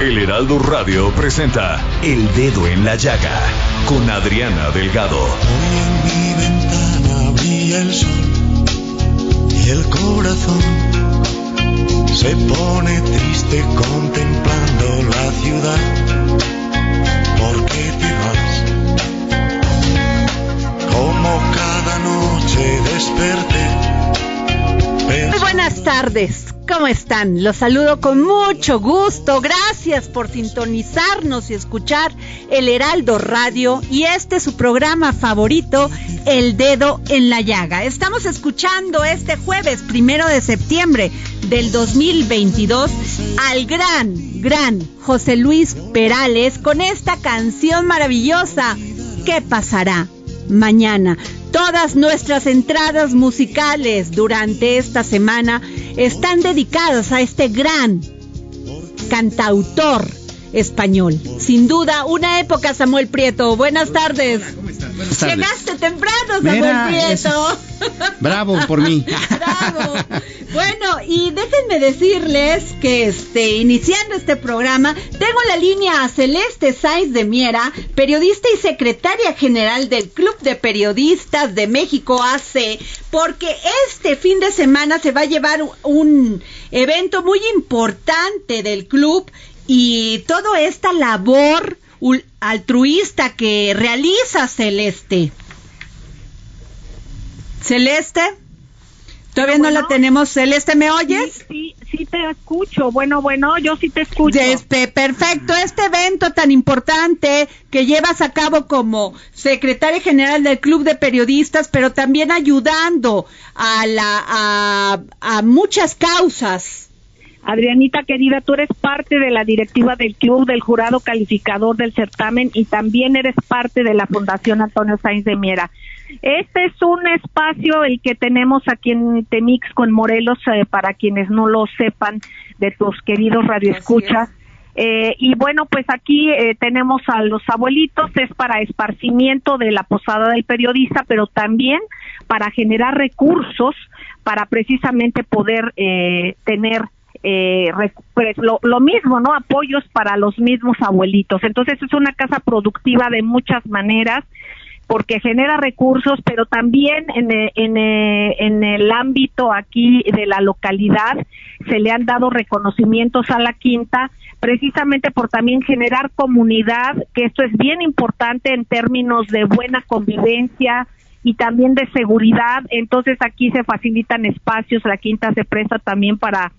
El Heraldo Radio presenta El Dedo en la Llaga con Adriana Delgado. Hoy en mi ventana brilla el sol y el corazón se pone triste contemplando la ciudad. ¿Por qué te vas? Como cada noche desperté. Buenas tardes, ¿cómo están? Los saludo con mucho gusto. Gracias por sintonizarnos y escuchar el Heraldo Radio y este es su programa favorito, El Dedo en la Llaga. Estamos escuchando este jueves primero de septiembre del 2022 al gran, gran José Luis Perales con esta canción maravillosa. ¿Qué pasará mañana? Todas nuestras entradas musicales durante esta semana están dedicadas a este gran cantautor español. Sin duda, una época, Samuel Prieto. Buenas tardes. Buenas tardes. Llegaste temprano, Samuel Prieto. Bravo por mí. Bravo. Bueno, y déjenme decirles que este, iniciando este programa, tengo la línea a Celeste Sáenz de Miera, periodista y secretaria general del Club de Periodistas de México AC, porque este fin de semana se va a llevar un evento muy importante del club y toda esta labor altruista que realiza Celeste. Celeste, todavía no la tenemos. Celeste, ¿me oyes? Sí, sí te escucho. Bueno, bueno, yo sí te escucho. Este, perfecto, este evento tan importante que llevas a cabo como secretaria general del Club de Periodistas, pero también ayudando a, la, a, a muchas causas. Adrianita querida, tú eres parte de la directiva del club, del jurado calificador del certamen y también eres parte de la Fundación Antonio Sáenz de Miera. Este es un espacio el que tenemos aquí en Temix con Morelos, eh, para quienes no lo sepan, de tus queridos radioescuchas. Eh, y bueno, pues aquí eh, tenemos a los abuelitos, es para esparcimiento de la posada del periodista, pero también para generar recursos para precisamente poder eh, tener eh, pues, lo, lo mismo, ¿no? Apoyos para los mismos abuelitos. Entonces es una casa productiva de muchas maneras porque genera recursos, pero también en, eh, en, eh, en el ámbito aquí de la localidad se le han dado reconocimientos a la quinta precisamente por también generar comunidad, que esto es bien importante en términos de buena convivencia y también de seguridad. Entonces aquí se facilitan espacios, la quinta se presta también para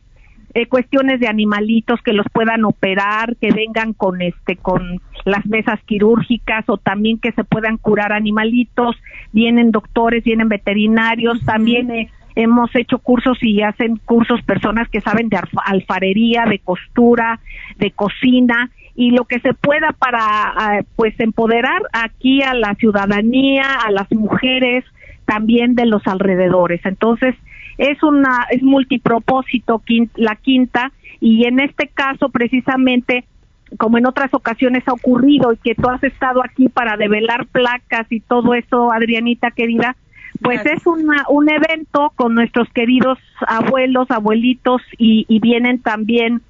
eh, cuestiones de animalitos que los puedan operar, que vengan con este con las mesas quirúrgicas o también que se puedan curar animalitos, vienen doctores, vienen veterinarios, también eh, hemos hecho cursos y hacen cursos personas que saben de alfa- alfarería, de costura, de cocina. Y lo que se pueda para ah, pues empoderar aquí a la ciudadanía, a las mujeres también de los alrededores. Entonces, es una es multipropósito la quinta y en este caso precisamente como en otras ocasiones ha ocurrido y que tú has estado aquí para develar placas y todo eso, Adrianita querida, Pues es una, un evento con nuestros queridos abuelos, abuelitos y, y vienen también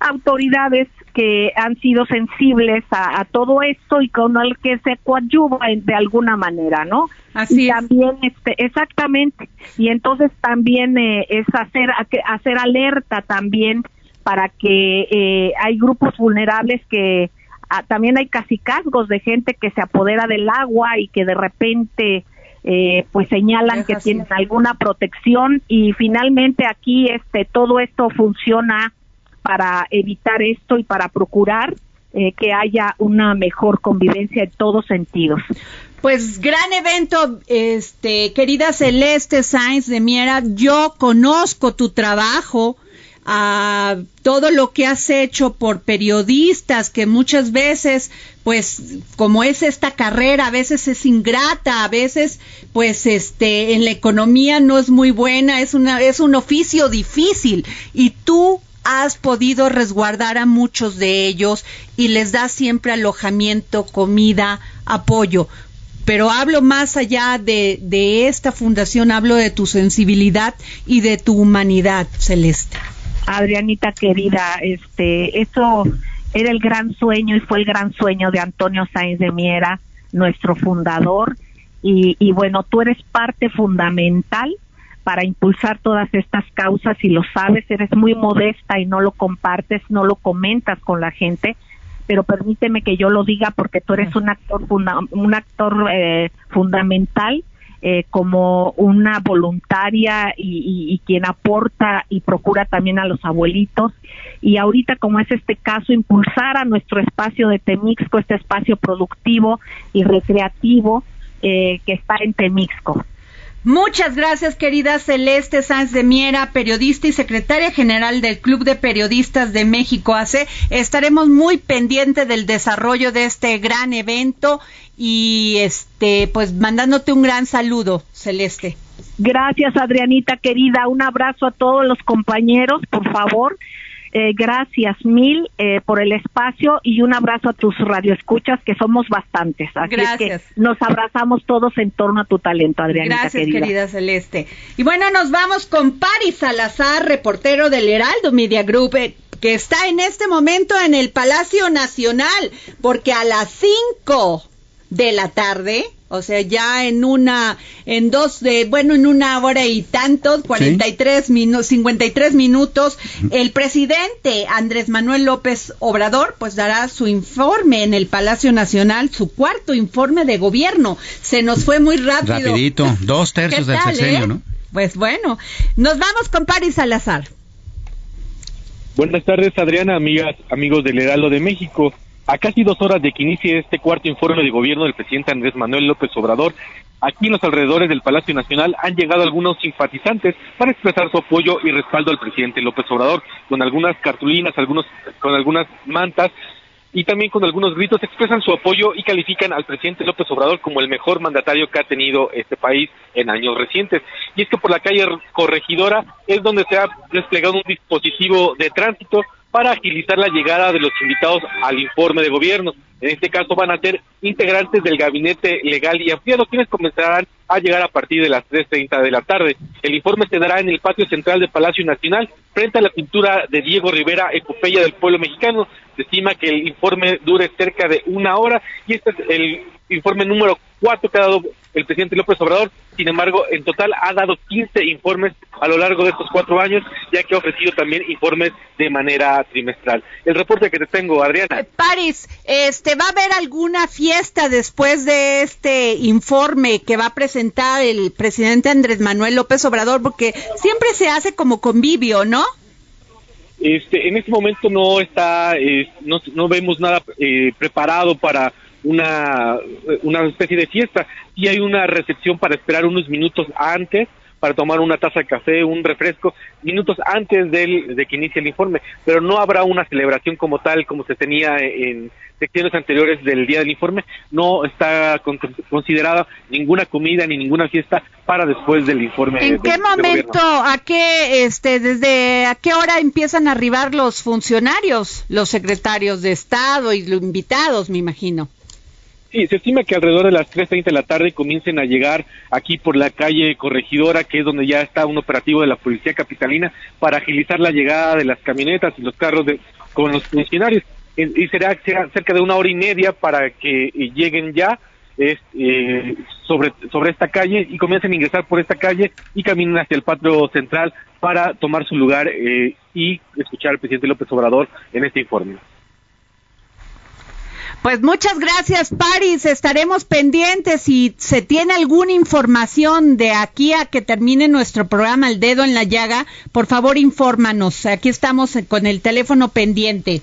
autoridades que han sido sensibles a, a, todo esto y con el que se coadyuva de alguna manera, ¿no? Así y también, este, exactamente. Y entonces también eh, es hacer hacer alerta también para que eh, hay grupos vulnerables que ah, también hay casicazgos de gente que se apodera del agua y que de repente eh, pues señalan que tienen alguna protección. Y finalmente aquí este todo esto funciona para evitar esto y para procurar eh, que haya una mejor convivencia en todos sentidos. Pues gran evento, este, querida Celeste Sainz de Miera, yo conozco tu trabajo, a todo lo que has hecho por periodistas que muchas veces pues como es esta carrera a veces es ingrata a veces pues este en la economía no es muy buena es una es un oficio difícil y tú has podido resguardar a muchos de ellos y les das siempre alojamiento, comida, apoyo. Pero hablo más allá de, de esta fundación, hablo de tu sensibilidad y de tu humanidad, Celeste. Adrianita querida, este, eso era el gran sueño y fue el gran sueño de Antonio Sáenz de Miera, nuestro fundador, y, y bueno, tú eres parte fundamental para impulsar todas estas causas y lo sabes, eres muy modesta y no lo compartes, no lo comentas con la gente, pero permíteme que yo lo diga porque tú eres un actor funda un actor eh, fundamental eh, como una voluntaria y, y, y, quien aporta y procura también a los abuelitos. Y ahorita como es este caso impulsar a nuestro espacio de Temixco este espacio productivo y recreativo eh, que está en Temixco Muchas gracias, querida Celeste Sanz de Miera, periodista y secretaria general del Club de Periodistas de México AC. Estaremos muy pendientes del desarrollo de este gran evento y este, pues mandándote un gran saludo, Celeste. Gracias, Adrianita querida. Un abrazo a todos los compañeros, por favor. Eh, gracias mil eh, por el espacio y un abrazo a tus radioescuchas, que somos bastantes. Así gracias. Es que nos abrazamos todos en torno a tu talento, Adriana. Gracias, querida. querida Celeste. Y bueno, nos vamos con Paris Salazar, reportero del Heraldo Media Group. Eh, que está en este momento en el Palacio Nacional, porque a las 5 de la tarde o sea, ya en una, en dos de, bueno, en una hora y tantos, 43 ¿Sí? minutos, 53 minutos, el presidente Andrés Manuel López Obrador, pues dará su informe en el Palacio Nacional, su cuarto informe de gobierno. Se nos fue muy rápido. Rapidito, dos tercios del sexenio, eh? ¿no? Pues bueno, nos vamos con Paris Salazar. Buenas tardes, Adriana, amigas, amigos del Heraldo de México. A casi dos horas de que inicie este cuarto informe de gobierno del presidente Andrés Manuel López Obrador, aquí en los alrededores del Palacio Nacional han llegado algunos simpatizantes para expresar su apoyo y respaldo al presidente López Obrador, con algunas cartulinas, algunos, con algunas mantas y también con algunos gritos expresan su apoyo y califican al presidente López Obrador como el mejor mandatario que ha tenido este país en años recientes. Y es que por la calle Corregidora es donde se ha desplegado un dispositivo de tránsito para agilizar la llegada de los invitados al informe de gobierno. En este caso van a ser integrantes del gabinete legal y ampliado, quienes comenzarán a llegar a partir de las 3.30 de la tarde. El informe se dará en el patio central del Palacio Nacional, frente a la pintura de Diego Rivera, Epopeya del Pueblo Mexicano. Se estima que el informe dure cerca de una hora y este es el informe número cuatro que ha dado el presidente López Obrador. Sin embargo, en total ha dado 15 informes a lo largo de estos cuatro años, ya que ha ofrecido también informes de manera trimestral. El reporte que te tengo, Adriana. Eh, Paris, este, ¿va a haber alguna fiesta después de este informe que va a presentar el presidente Andrés Manuel López Obrador? Porque siempre se hace como convivio, ¿no? Este, en este momento no está, eh, no, no, vemos nada eh, preparado para una, una especie de fiesta. Y hay una recepción para esperar unos minutos antes para tomar una taza de café, un refresco, minutos antes del, de que inicie el informe, pero no habrá una celebración como tal, como se tenía en secciones anteriores del día del informe, no está con, considerada ninguna comida ni ninguna fiesta para después del informe. ¿En qué momento, a qué, este, desde a qué hora empiezan a arribar los funcionarios, los secretarios de Estado y los invitados, me imagino? Sí, se estima que alrededor de las 3.30 de la tarde comiencen a llegar aquí por la calle Corregidora, que es donde ya está un operativo de la Policía Capitalina, para agilizar la llegada de las camionetas y los carros de, con los funcionarios. Y será, cerca de una hora y media para que eh, lleguen ya eh, sobre, sobre esta calle y comiencen a ingresar por esta calle y caminen hacia el patio central para tomar su lugar eh, y escuchar al presidente López Obrador en este informe. Pues muchas gracias, Paris. Estaremos pendientes. Si se tiene alguna información de aquí a que termine nuestro programa El Dedo en la Llaga, por favor, infórmanos. Aquí estamos con el teléfono pendiente.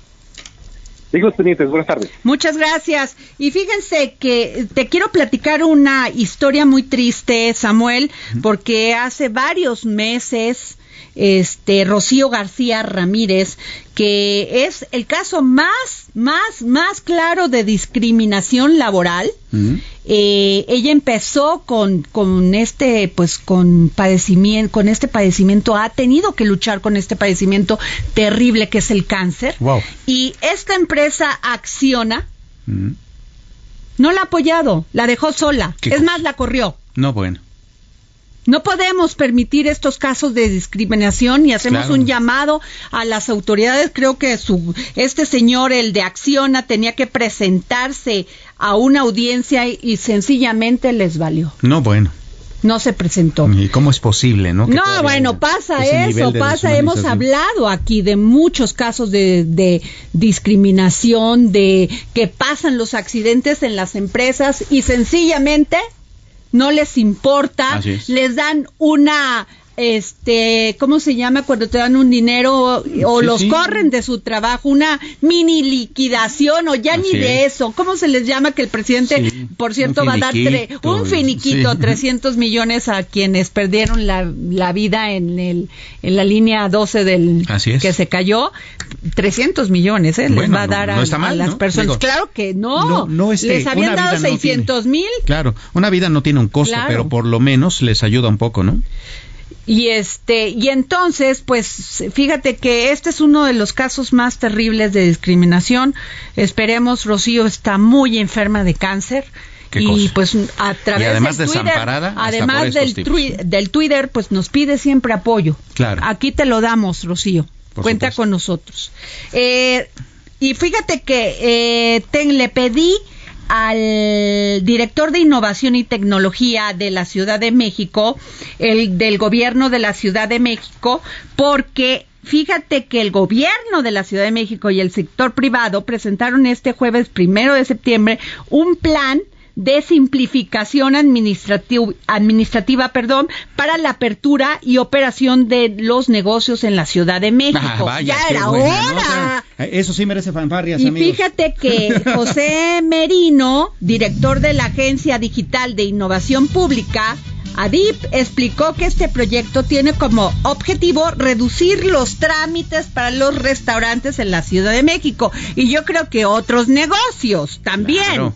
Seguimos pendientes. Buenas tardes. Muchas gracias. Y fíjense que te quiero platicar una historia muy triste, Samuel, porque hace varios meses este Rocío García Ramírez, que es el caso más, más, más claro de discriminación laboral. Eh, ella empezó con, con este, pues, con padecimiento, con este padecimiento, ha tenido que luchar con este padecimiento terrible que es el cáncer. Y esta empresa acciona. No la ha apoyado, la dejó sola. Es más, la corrió. No, bueno. No podemos permitir estos casos de discriminación y hacemos un llamado a las autoridades. Creo que su, este señor, el de Acciona, tenía que presentarse a una audiencia y, sencillamente les valió. No, bueno no se presentó. ¿Y cómo es posible, no? no, bueno, pasa eso, pasa. Hemos hablado aquí de muchos casos de, de, discriminación, de que pasan los accidentes en las empresas y sencillamente no les importa, les dan una este, ¿cómo se llama cuando te dan un dinero o los corren de su trabajo? Una mini liquidación o ya ni de eso. ¿Cómo se les llama que el presidente, por cierto, va a dar un finiquito, 300 millones a quienes perdieron la, la, vida en, el, en la línea 12 del que se cayó? 300 millones, ¿eh? les va a dar a, las personas. claro que no. Este, les habían dado 600 mil. claro, una vida no tiene un costo, pero por lo menos les ayuda un poco, ¿no? Y este, y entonces, pues, fíjate que este es uno de los casos más terribles de discriminación. Esperemos, Rocío está muy enferma de cáncer. y pues a través además del Twitter, además del, del Twitter, pues nos pide siempre apoyo. Claro. Aquí te lo damos, Rocío. Cuenta con nosotros. Eh, y fíjate que eh, le pedí al director de innovación y tecnología de la Ciudad de México, el del gobierno de la Ciudad de México, porque Fíjate que el gobierno de la Ciudad de México y el sector privado presentaron este jueves primero de septiembre un plan de simplificación administrativa perdón, para la apertura y operación de los negocios en la Ciudad de México. Ah, ya era hora. Eso sí merece fanfarrias, y fíjate que José Merino, director de la Agencia Digital de Innovación Pública, ADIP explicó que este proyecto tiene como objetivo reducir los trámites para los restaurantes en la Ciudad de México. Y yo creo que otros negocios también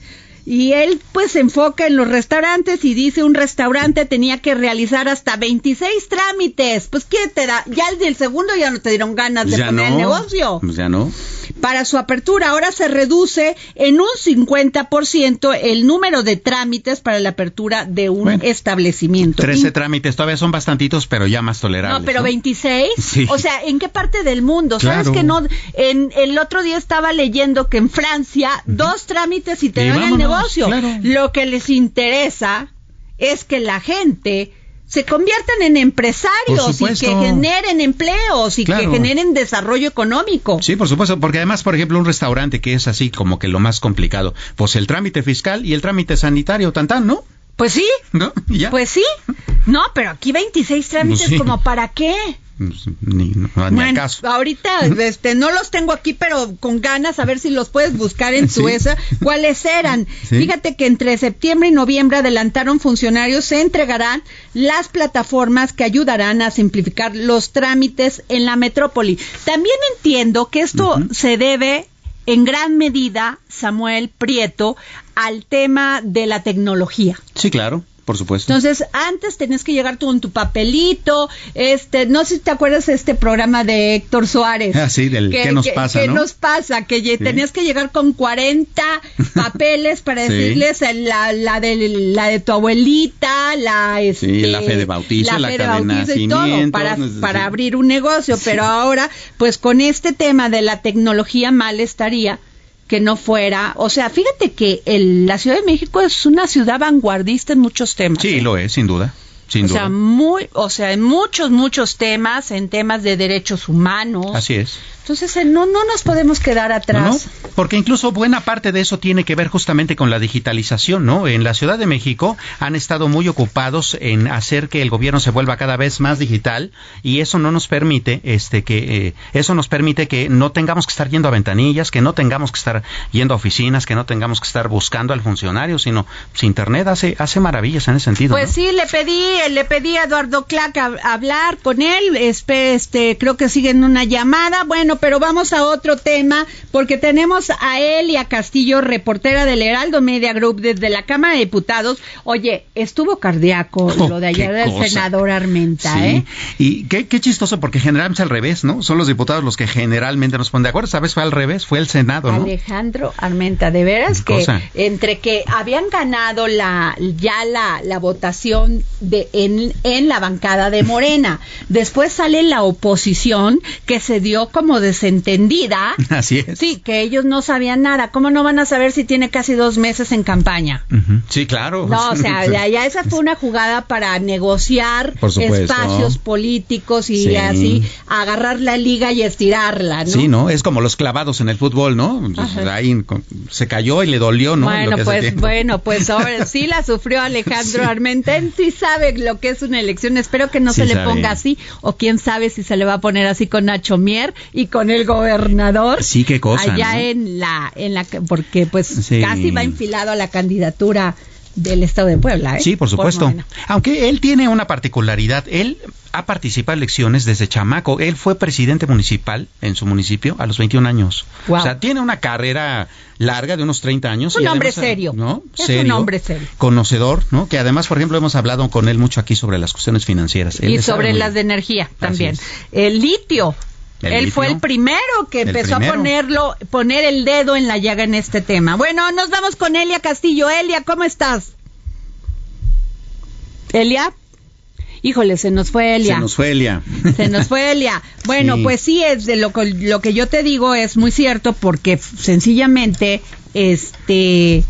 y él pues se enfoca en los restaurantes y dice un restaurante tenía que realizar hasta 26 trámites. Pues ¿qué te da? Ya el del segundo ya no te dieron ganas de poner el negocio. Pues ya no. Para su apertura ahora se reduce en un 50% el número de trámites para la apertura de un establecimiento. 13 trámites todavía son bastantitos, pero ya más tolerables. No, pero 26. O sea, ¿en qué parte del mundo? ¿Sabes que no? En el otro día estaba leyendo que en Francia dos trámites y te dan el negocio. Lo que les interesa es que la gente se conviertan en empresarios y que generen empleos y que generen desarrollo económico. Sí, por supuesto, porque además, por ejemplo, un restaurante que es así como que lo más complicado, pues el trámite fiscal y el trámite sanitario, tan tan, ¿no? Pues sí. ¿No? ¿Ya? Pues sí. No, pero aquí 26 trámites, pues como para qué? Ni, bueno, ahorita este, no los tengo aquí, pero con ganas a ver si los puedes buscar en tu esa. ¿Cuáles eran? Fíjate que entre septiembre y noviembre adelantaron funcionarios, se entregarán las plataformas que ayudarán a simplificar los trámites en la metrópoli. También entiendo que esto se debe en gran medida, Samuel Prieto, al tema de la tecnología. Sí, claro Por supuesto. Entonces, antes tenías que llegar tú con tu papelito, este, no sé si te acuerdas de este programa de Héctor Suárez. Ah, sí, del ¿qué nos pasa, ¿Qué nos pasa? Que tenías que llegar con 40 papeles para decirles la, la, de, la de tu abuelita, la, este, la fe de bautizo, la, fe de bautizo y todo, para, para abrir un negocio. Pero ahora, pues con este tema de la tecnología mal estaría que no fuera, o sea, fíjate que el, la Ciudad de México es una ciudad vanguardista en muchos temas. Sí, lo es, sin duda. Sin o duda. sea, muy, o sea, en muchos, muchos temas, en temas de derechos humanos. Así es. Entonces, eh, no, no nos podemos quedar atrás. porque incluso buena parte de eso tiene que ver justamente con la digitalización, ¿no? En la Ciudad de México han estado muy ocupados en hacer que el gobierno se vuelva cada vez más digital y eso no nos permite, este, que eh, eso nos permite que no tengamos que estar yendo a ventanillas, que no tengamos que estar yendo a oficinas, que no tengamos que estar buscando al funcionario, sino pues, Internet hace hace maravillas en ese sentido. Pues sí, le pedí, le pedí a Eduardo Clack hablar con él, este, creo que sigue en una llamada. Bueno, pero vamos a otro tema, porque tenemos a Elia Castillo, reportera del Heraldo Media Group desde la Cámara de Diputados. Oye, estuvo cardíaco Oh, lo de ayer del cosa. senador Armenta, Sí. ¿eh? Y qué, qué chistoso, porque generalmente es al revés, ¿no? Son los diputados los que generalmente nos ponen de acuerdo. Vez fue al revés, fue el Senado, ¿no? Alejandro Armenta, de veras que cosa. entre que habían ganado la ya la, la votación de en, en la bancada de Morena, después sale la oposición que se dio como desentendida. Así es. Sí, que ellos no sabían nada. ¿Cómo no van a saber si tiene casi dos meses en campaña? Sí, claro. No, o sea, ya, ya esa fue una jugada para negociar espacios políticos y Sí. así agarrar la liga y estirarla, ¿no? Sí, ¿no? Es como los clavados en el fútbol, ¿no? Pues, Ajá. Ahí se cayó y le dolió, ¿no? Bueno, pues bueno, pues ahora sí la sufrió Alejandro Armenta. Él sí sabe lo que es una elección. Espero que no Sí se le ponga así o quién sabe si se le va a poner así con Nacho Mier y con el gobernador. Sí, qué cosa, Allá ¿no? en la en la porque pues Sí. casi va enfilado a la candidatura del estado de Puebla, ¿eh? Sí, por supuesto. Aunque él tiene una particularidad, él ha participado en elecciones desde chamaco. Él fue presidente municipal en su municipio a los 21 años. O sea, tiene una carrera larga de unos 30 años. Un y hombre además, serio. ¿no? Es un hombre serio. Conocedor, ¿no? Que además, por ejemplo, hemos hablado con él mucho aquí sobre las cuestiones financieras. Él Y sobre las de energía también. El litio. El Él fue el primero que empezó primero. a ponerlo, poner el dedo en la llaga en este tema. Bueno, nos vamos con Elia Castillo. Elia, ¿cómo estás? Elia. Híjole, se nos fue Elia. Se nos fue Elia. Se nos fue Elia. Bueno, Sí. pues sí, es de lo, que- lo que yo te digo es muy cierto porque sencillamente, este,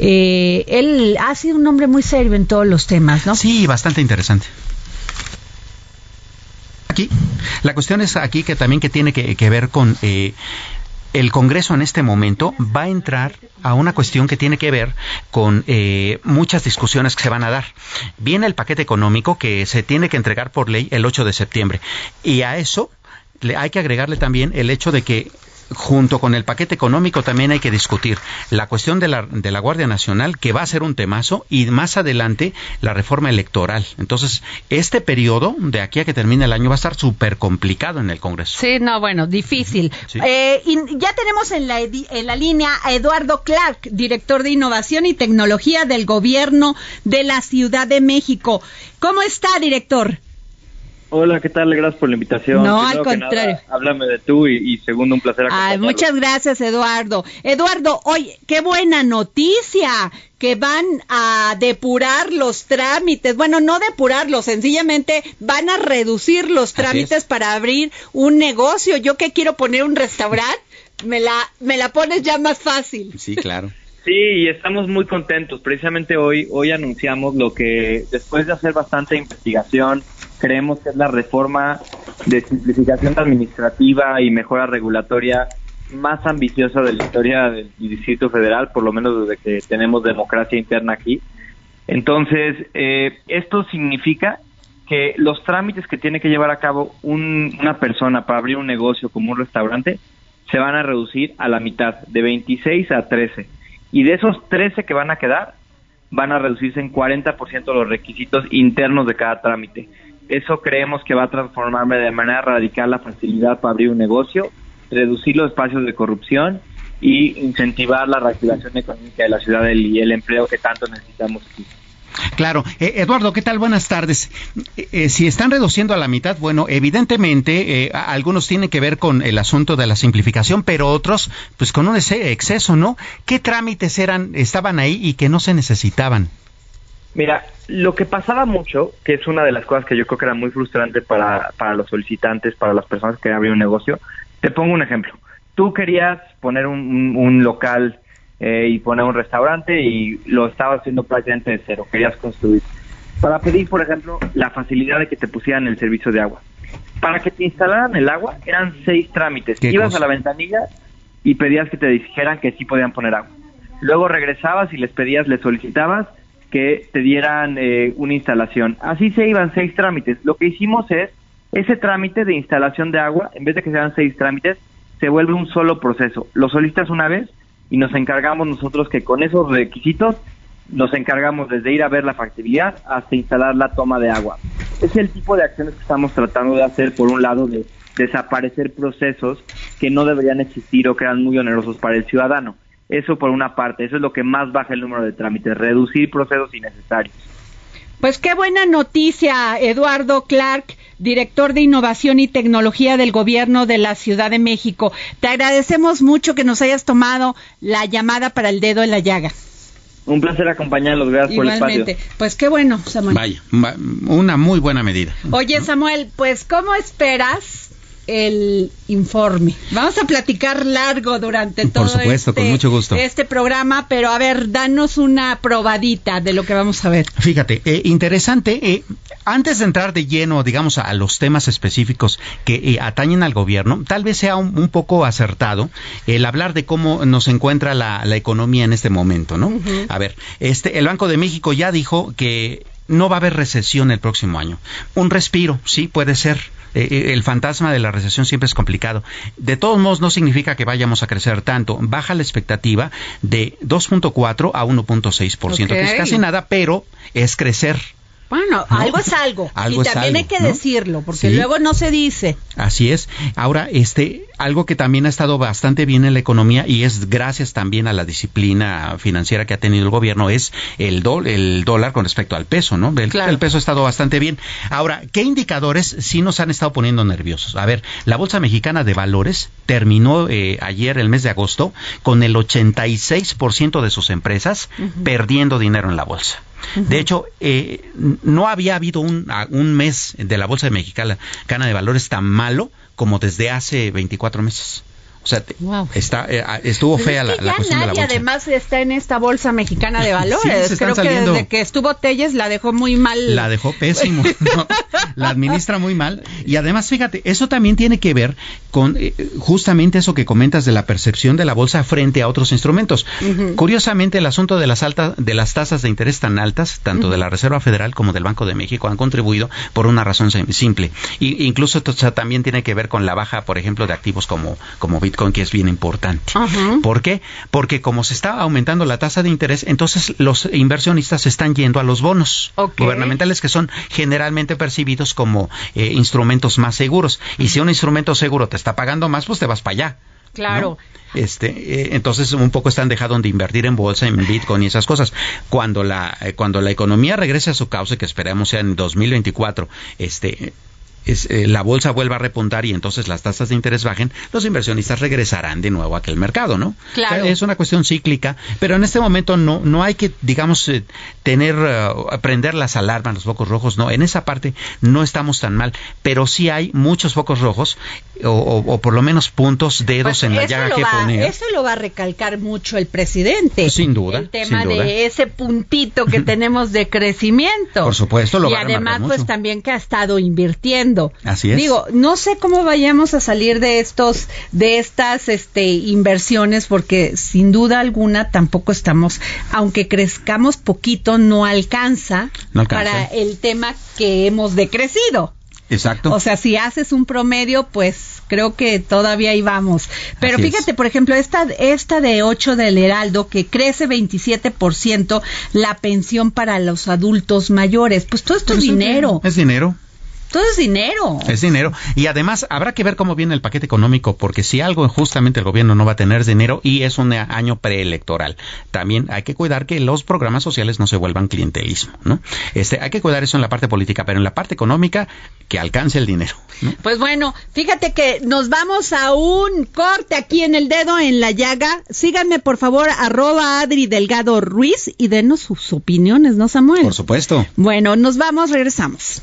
eh, él ha sido un hombre muy serio en todos los temas, ¿no? Sí, bastante interesante. Aquí, la cuestión es aquí que también que tiene que, que ver con eh, el Congreso en este momento va a entrar a una cuestión que tiene que ver con eh, muchas discusiones que se van a dar. Viene el paquete económico que se tiene que entregar por ley el 8 de septiembre y a eso le hay que agregarle también el hecho de que junto con el paquete económico también hay que discutir la cuestión de la, de la Guardia Nacional, que va a ser un temazo, y más adelante la reforma electoral. Entonces, este periodo, de aquí a que termine el año, va a estar súper complicado en el Congreso. Sí, no, bueno, difícil. Sí. Eh, y ya tenemos en la, en la línea a Eduardo Clark, director de Innovación y Tecnología del Gobierno de la Ciudad de México. ¿Cómo está, director? Hola, ¿qué tal? Gracias por la invitación. No, Primero al contrario. nada, háblame de tú y, y segundo, un placer Ay, muchas gracias, Eduardo. Eduardo, oye, qué buena noticia que van a depurar los trámites. Bueno, no depurarlos, sencillamente van a reducir los trámites es. para abrir un negocio. Yo que quiero poner un restaurante, me la, me la pones ya más fácil. Sí, claro. Sí, y estamos muy contentos. Precisamente hoy, hoy anunciamos lo que, después de hacer bastante investigación, creemos que es la reforma de simplificación administrativa y mejora regulatoria más ambiciosa de la historia del Distrito Federal, por lo menos desde que tenemos democracia interna aquí. Entonces, eh, esto significa que los trámites que tiene que llevar a cabo un- una persona para abrir un negocio como un restaurante se van a reducir a la mitad, de 26 a 13. Y de esos 13 que van a quedar, van a reducirse en 40% los requisitos internos de cada trámite. Eso creemos que va a transformar de manera radical la facilidad para abrir un negocio, reducir los espacios de corrupción y incentivar la reactivación económica de la ciudad y el empleo que tanto necesitamos aquí. Claro. Eh, Eduardo, ¿qué tal? Buenas tardes. Eh, eh, si están reduciendo a la mitad, bueno, evidentemente algunos tienen que ver con el asunto de la simplificación, pero otros, pues con un exceso, ¿no? ¿Qué trámites eran, estaban ahí y que no se necesitaban? Mira, lo que pasaba mucho, que es una de las cosas que yo creo que era muy frustrante para, para los solicitantes, para las personas que abrir un negocio, te pongo un ejemplo. Tú querías poner un, un local eh, y poner un restaurante y lo estaba haciendo prácticamente de cero, querías construir. Para pedir, por ejemplo, la facilidad de que te pusieran el servicio de agua. Para que te instalaran el agua eran seis trámites. Ibas a la ventanilla y pedías que te dijeran que sí podían poner agua. Luego regresabas y les pedías, les solicitabas que te dieran eh, una instalación. Así se iban seis trámites. Lo que hicimos es, ese trámite de instalación de agua, en vez de que sean seis trámites, se vuelve un solo proceso. Lo solicitas una vez, y nos encargamos nosotros que con esos requisitos nos encargamos desde ir a ver la factibilidad hasta instalar la toma de agua. Es el tipo de acciones que estamos tratando de hacer, por un lado, de desaparecer procesos que no deberían existir o que eran muy onerosos para el ciudadano. Eso por una parte, eso es lo que más baja el número de trámites, reducir procesos innecesarios. Pues qué buena noticia, Eduardo Clark, director de Innovación y Tecnología del Gobierno de la Ciudad de México. Te agradecemos mucho que nos hayas tomado la llamada para el dedo en la llaga. Un placer acompañarlos, gracias por el espacio. Pues qué bueno, Samuel. Vaya, una muy buena medida. Oye, Samuel, pues ¿cómo esperas el informe. Vamos a platicar largo durante todo este, este, programa, pero a ver, danos una probadita de lo que vamos a ver. Fíjate, eh, interesante. Eh, antes de entrar de lleno, digamos, a, los temas específicos que eh, atañen al gobierno, tal vez sea un, poco acertado el hablar de cómo nos encuentra la, economía en este momento, ¿no? A ver, este, el Banco de México ya dijo que no va a haber recesión el próximo año. Un respiro, sí, puede ser eh, eh, el fantasma de la recesión siempre es complicado. De todos modos, no significa que vayamos a crecer tanto. Baja la expectativa de 2.4 a 1.6%, que es casi nada, pero es crecer. Bueno, algo es algo. y también hay que decirlo, porque luego no se dice. Así es. Ahora, este, algo que también ha estado bastante bien en la economía y es gracias también a la disciplina financiera que ha tenido el gobierno es el, el dólar con respecto al peso, ¿no? El, el, peso ha estado bastante bien. Ahora, ¿qué indicadores sí nos han estado poniendo nerviosos? A ver, la Bolsa Mexicana de Valores terminó eh, ayer, el mes de agosto, con el 86% de sus empresas perdiendo dinero en la bolsa. De hecho, eh, no había habido un, un, mes de la Bolsa Mexicana de Valores tan malo como desde hace 24 meses. O sea, está, eh, ah, estuvo fea la, la, cuestión de la bolsa. además está en esta bolsa mexicana de valores. Creo que desde que estuvo Telles la dejó muy mal. La dejó pésimo. la administra muy mal. Y además, fíjate, eso también tiene que ver con eh, justamente eso que comentas de la percepción de la bolsa frente a otros instrumentos. Curiosamente, el asunto de las altas, de las tasas de interés tan altas, tanto de la Reserva Federal como del Banco de México, han contribuido por una razón simple. Y, incluso también tiene que ver con la baja, por ejemplo, de activos como, como Bitcoin con que es bien importante. ¿Por qué? Porque como se está aumentando la tasa de interés, entonces los inversionistas están yendo a los bonos gubernamentales que son generalmente percibidos como eh, instrumentos más seguros. Y si un instrumento seguro te está pagando más, pues te vas para allá. Claro. Este, eh, entonces un poco están dejando de invertir en bolsa, en Bitcoin y esas cosas. Cuando la, eh, cuando la economía regrese a su cauce, que esperemos sea en 2024, este, eh, la bolsa vuelva a repuntar y entonces las tasas de interés bajen, los inversionistas regresarán de nuevo a aquel mercado, ¿no? Claro. es una cuestión cíclica, pero en este momento no, no hay que, digamos, eh, tener, uh, prender las alarmas, los focos rojos, no, en esa parte no estamos tan mal, pero sí hay muchos focos rojos o, por lo menos puntos, dedos pues en la llaga que poner. Eso lo va a recalcar mucho el presidente. Sin duda. El tema de ese puntito que tenemos de crecimiento. Por supuesto, lo y va a además, pues también que ha estado invirtiendo Así es. Digo, no sé cómo vayamos a salir de estos, de estas, este, inversiones, porque sin duda alguna tampoco estamos, aunque crezcamos poquito, no alcanza, para el tema que hemos decrecido. Exacto. O sea, si haces un promedio, pues creo que todavía ahí vamos. Pero fíjate, por ejemplo, esta, esta de 8 del Heraldo, que crece 27% la pensión para los adultos mayores. Pues todo esto es dinero. Es dinero. Todo es dinero. Es dinero. Y además habrá que ver cómo viene el paquete económico, porque si algo justamente el gobierno no va a tener dinero y es un año preelectoral. También hay que cuidar que los programas sociales no se vuelvan clientelismo, ¿no? Este, hay que cuidar eso en la parte política, pero en la parte económica, que alcance el dinero. Pues bueno, fíjate que nos vamos a un corte aquí en el dedo en la llaga. Síganme, por favor, arroba Adri Delgado Ruiz y denos sus opiniones, ¿no, Samuel? Por supuesto. Bueno, nos vamos, regresamos.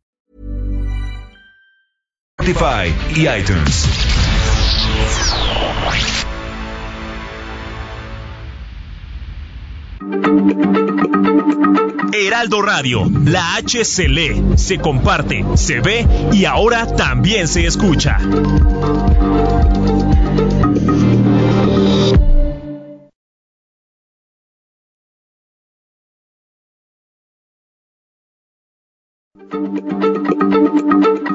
Spotify y iTunes. Heraldo Radio, la H se lee, se comparte, se ve y ahora también se escucha.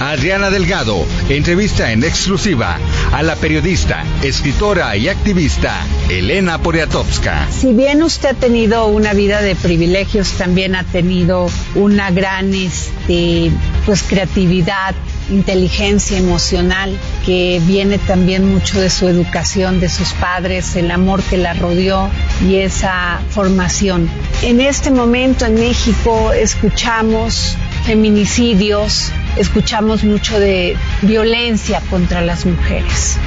Adriana Delgado entrevista en exclusiva a la periodista, escritora y activista Elena Poniatowska. Si bien usted ha tenido una vida de privilegios, también ha tenido una gran este, pues, creatividad, inteligencia emocional que viene también mucho de su educación, de sus padres, el amor que la rodeó y esa formación. En este momento en México escuchamos feminicidios, escuchamos mucho de violencia contra las mujeres.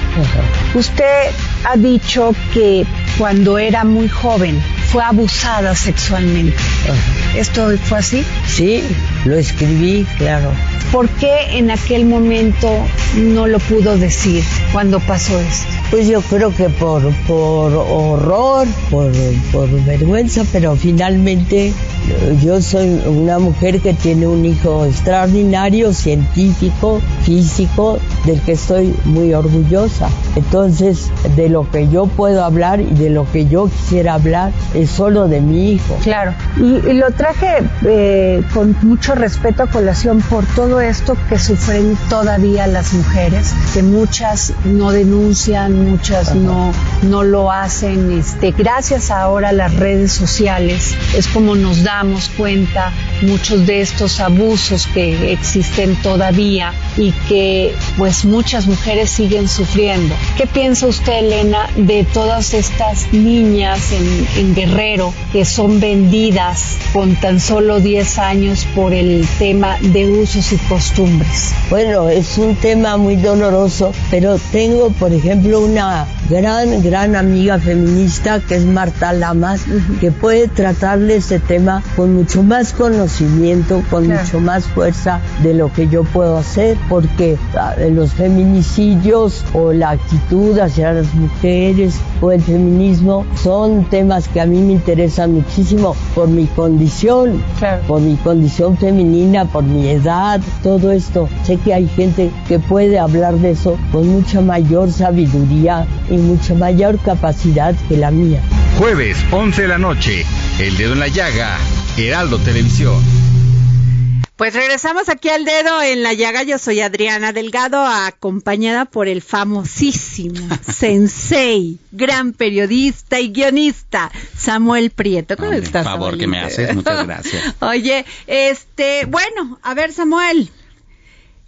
Usted ha dicho que cuando era muy joven fue abusada sexualmente. ¿Esto fue así? Sí, lo escribí, claro. ¿Por qué en aquel momento no lo pudo decir cuando pasó esto? Pues yo creo que por, por horror, por, por vergüenza, pero finalmente yo soy una mujer que tiene un hijo extraordinario, científico, físico, del que estoy muy orgullosa. Entonces, de lo que yo puedo hablar y de lo que yo quisiera hablar es solo de mi hijo. Claro. Y, lo traje eh, con mucho respeto a colación por todo esto que sufren todavía las mujeres, que muchas no denuncian, muchas no, no lo hacen. Este, gracias ahora a las redes sociales es como nos damos cuenta muchos de estos abusos que existen todavía y que pues muchas mujeres siguen sufriendo. ¿Qué piensa usted, Elena, de todas estas niñas en, en Guerrero que son vendidas con tan solo 10 años por el tema de usos y costumbres? Bueno, es un tema muy doloroso, pero tengo, por ejemplo, una gran, gran amiga feminista que es Marta Lamas, que puede tratarle ese tema con mucho más conocimiento, con mucho más fuerza de lo que yo puedo hacer, porque ah, los feminicidios o la actitud hacia las mujeres o el feminismo son temas que a mí me interesan muchísimo por mi condición, por mi condición femenina, por mi edad, todo esto. Sé que hay gente que puede hablar de eso con mucha mayor sabiduría y mucha mayor capacidad que la mía. Jueves, 11 de la noche, El Dedo en la Llaga, Heraldo Televisión. Pues regresamos aquí al dedo en la llaga. Yo soy Adriana Delgado, acompañada por el famosísimo sensei, gran periodista y guionista, Samuel Prieto. ¿Cómo estás? Por favor, que me haces. Muchas gracias. Oye, este, bueno, a ver, Samuel,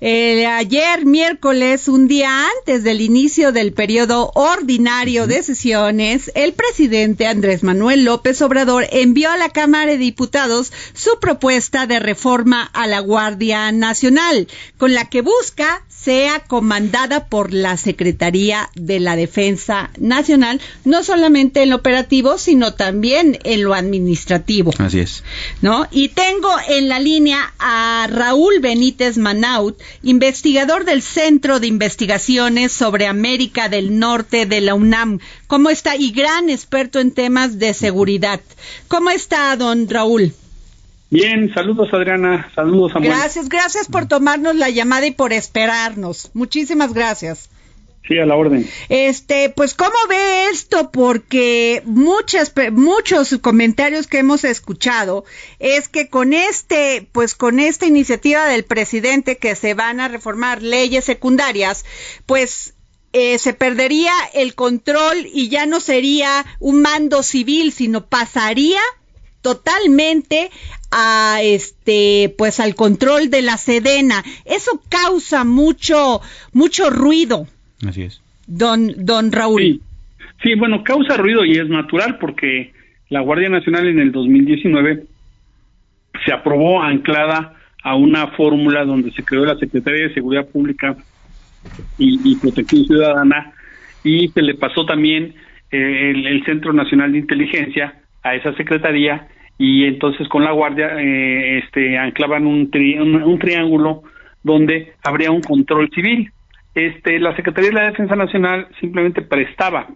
ayer miércoles, un día antes del inicio del periodo ordinario de sesiones, el presidente Andrés Manuel López Obrador envió a la Cámara de Diputados su propuesta de reforma a la Guardia Nacional, con la que busca sea comandada por la Secretaría de la Defensa Nacional, no solamente en lo operativo, sino también en lo administrativo. Así es. ¿No? Y tengo en la línea a Raúl Benítez Manaut, investigador del Centro de Investigaciones sobre América del Norte de la UNAM. ¿Cómo está? Y gran experto en temas de seguridad. ¿Cómo está, don Raúl? Bien, saludos Adriana, saludos Samuel. Gracias, gracias por tomarnos la llamada y por esperarnos. Muchísimas gracias. Sí, a la orden. Este, pues, ¿cómo ve esto? Porque muchas, muchos comentarios que hemos escuchado es que con este, pues, con esta iniciativa del presidente que se van a reformar leyes secundarias, pues, eh, se perdería el control y ya no sería un mando civil, sino pasaría totalmente a este pues al control de la sedena. Eso causa mucho mucho ruido. Así es. Don don Raúl. Sí. bueno causa ruido y es natural porque la Guardia Nacional en el 2019 se aprobó anclada a una fórmula donde se creó la Secretaría de Seguridad Pública y, Protección Ciudadana y se le pasó también eh, el Centro Nacional de Inteligencia a esa secretaría y entonces con la guardia eh, este anclaban un, un, triángulo donde habría un control civil. Este, la Secretaría de la Defensa Nacional simplemente prestaba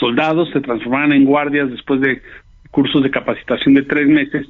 soldados, se transformaban en guardias después de cursos de capacitación de tres meses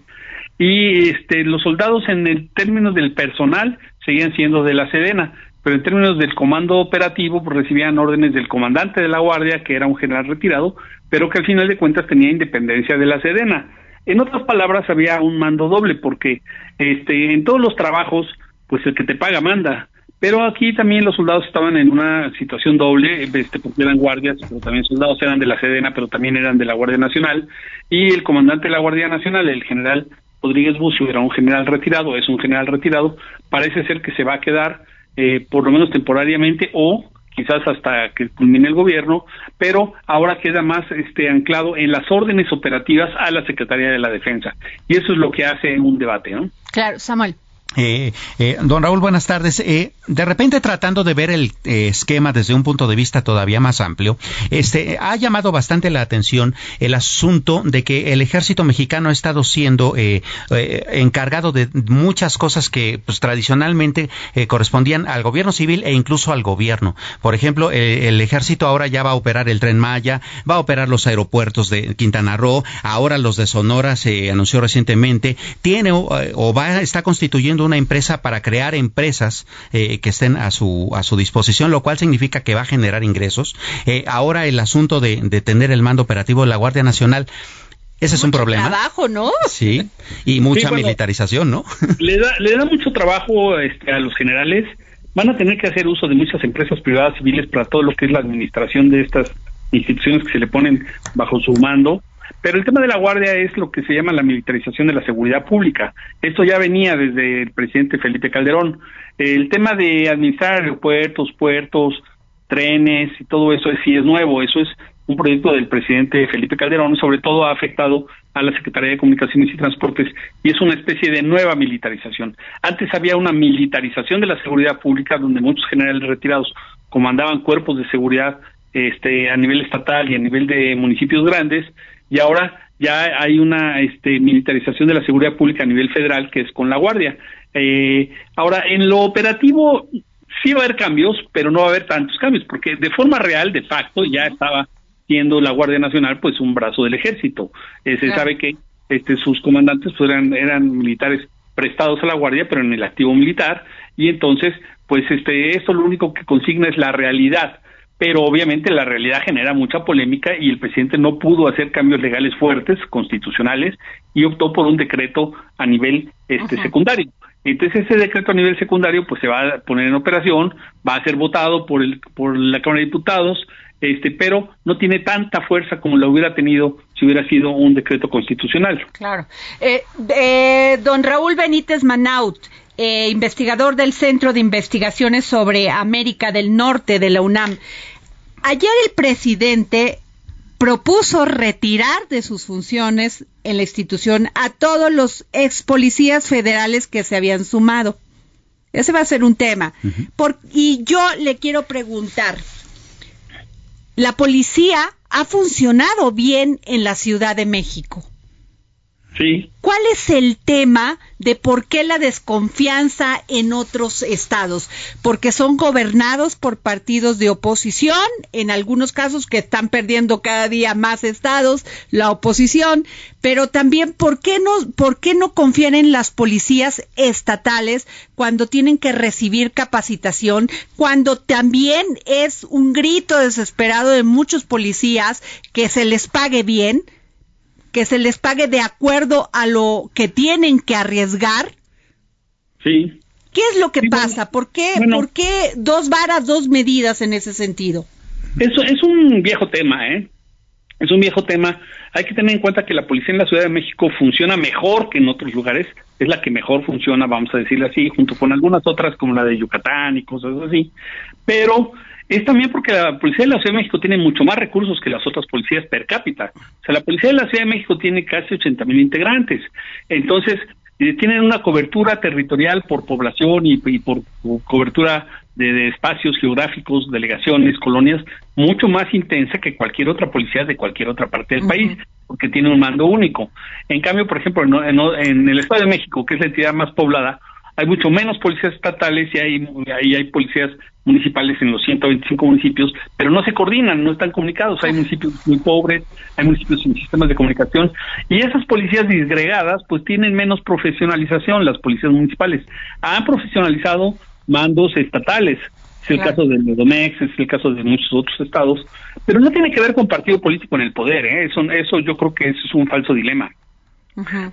y este, los soldados en el término del personal seguían siendo de la Sedena, pero en términos del comando operativo pues, recibían órdenes del comandante de la guardia, que era un general retirado, pero que al final de cuentas tenía independencia de la Sedena. En otras palabras, había un mando doble, porque este, en todos los trabajos, pues el que te paga manda. Pero aquí también los soldados estaban en una situación doble, este, porque eran guardias, pero también soldados eran de la Sedena, pero también eran de la Guardia Nacional. Y el comandante de la Guardia Nacional, el general Rodríguez Bucio, era un general retirado, es un general retirado, parece ser que se va a quedar eh, por lo menos temporariamente o quizás hasta que culmine el gobierno, pero ahora queda más este anclado en las órdenes operativas a la Secretaría de la Defensa. Y eso es lo que hace un debate, ¿no? Claro, Samuel. Eh, eh, don Raúl, buenas tardes. Eh, de repente, tratando de ver el eh, esquema desde un punto de vista todavía más amplio, este ha llamado bastante la atención el asunto de que el ejército mexicano ha estado siendo eh, encargado de muchas cosas que pues, tradicionalmente correspondían al gobierno civil e incluso al gobierno. Por ejemplo, el ejército ahora ya va a operar el tren Maya, va a operar los aeropuertos de Quintana Roo, ahora los de Sonora se anunció recientemente, tiene o va está constituyendo una empresa para crear empresas eh, que estén a su, a su disposición, lo cual significa que va a generar ingresos. Eh, ahora el asunto de, tener el mando operativo de la Guardia Nacional. Ese es un problema. trabajo, ¿no? Sí, y mucha militarización, ¿no? Le da, le da mucho trabajo este, a los generales. Van a tener que hacer uso de muchas empresas privadas civiles para todo lo que es la administración de estas instituciones que se le ponen bajo su mando. Pero el tema de la Guardia es lo que se llama la militarización de la seguridad pública. Esto ya venía desde el presidente Felipe Calderón. El tema de administrar aeropuertos, puertos, trenes y todo eso sí es nuevo. Eso es un proyecto del presidente Felipe Calderón, sobre todo ha afectado a la Secretaría de Comunicaciones y Transportes y es una especie de nueva militarización. Antes había una militarización de la seguridad pública donde muchos generales retirados comandaban cuerpos de seguridad este, a nivel estatal y a nivel de municipios grandes, y ahora ya hay una este, militarización de la seguridad pública a nivel federal que es con la Guardia. Eh, ahora, en lo operativo sí va a haber cambios, pero no va a haber tantos cambios, porque de forma real, de facto, ya estaba siendo la Guardia Nacional pues un brazo del ejército. Eh, se sabe que este, sus comandantes pues, eran, eran militares prestados a la Guardia, pero en el activo militar, y entonces, pues este, esto lo único que consigna es la realidad pero obviamente la realidad genera mucha polémica y el presidente no pudo hacer cambios legales fuertes, constitucionales, y optó por un decreto a nivel este secundario. Entonces ese decreto a nivel secundario pues se va a poner en operación, va a ser votado por el por la Cámara de Diputados, este, pero no tiene tanta fuerza como lo hubiera tenido si hubiera sido un decreto constitucional. Claro. Eh, eh, don Raúl Benítez Manaut, eh, investigador del Centro de Investigaciones sobre América del Norte de la UNAM. Ayer el presidente propuso retirar de sus funciones en la institución a todos los ex policías federales que se habían sumado. Ese va a ser un tema. y yo le quiero preguntar, ¿la policía ha funcionado bien en la Ciudad de México? Sí. ¿Cuál es el tema de por qué la desconfianza en otros estados? Porque son gobernados por partidos de oposición, en algunos casos que están perdiendo cada día más estados, la oposición, pero también por qué no, por qué no confían en las policías estatales cuando tienen que recibir capacitación, cuando también es un grito desesperado de muchos policías que se les pague bien que se les pague de acuerdo a lo que tienen que arriesgar? Sí. ¿Qué es lo que pasa? ¿Por qué, ¿Por qué dos varas, dos medidas en ese sentido? Eso es un viejo tema, ¿eh? Es un viejo tema. Hay que tener en cuenta que la policía en la Ciudad de México funciona mejor que en otros lugares. Es la que mejor funciona, vamos a decirle así, junto con algunas otras como la de Yucatán y cosas así. Pero es también porque la Policía de la Ciudad de México tiene mucho más recursos que las otras policías per cápita. O sea, la Policía de la Ciudad de México tiene casi 80 mil integrantes. Entonces, eh, tienen una cobertura territorial por población y, por cobertura de, espacios geográficos, delegaciones, colonias, mucho más intensa que cualquier otra policía de cualquier otra parte del país, porque tiene un mando único. En cambio, por ejemplo, en el Estado de México, que es la entidad más poblada, hay mucho menos policías estatales y hay, ahí hay policías municipales en los 125 municipios, pero no se coordinan, no están comunicados. Hay municipios muy pobres, hay municipios sin sistemas de comunicación y esas policías disgregadas pues tienen menos profesionalización, las policías municipales. Han profesionalizado mandos estatales, es el caso del Medomex, es el caso de muchos otros estados, pero no tiene que ver con partido político en el poder, ¿eh? eso, eso yo creo que eso es un falso dilema.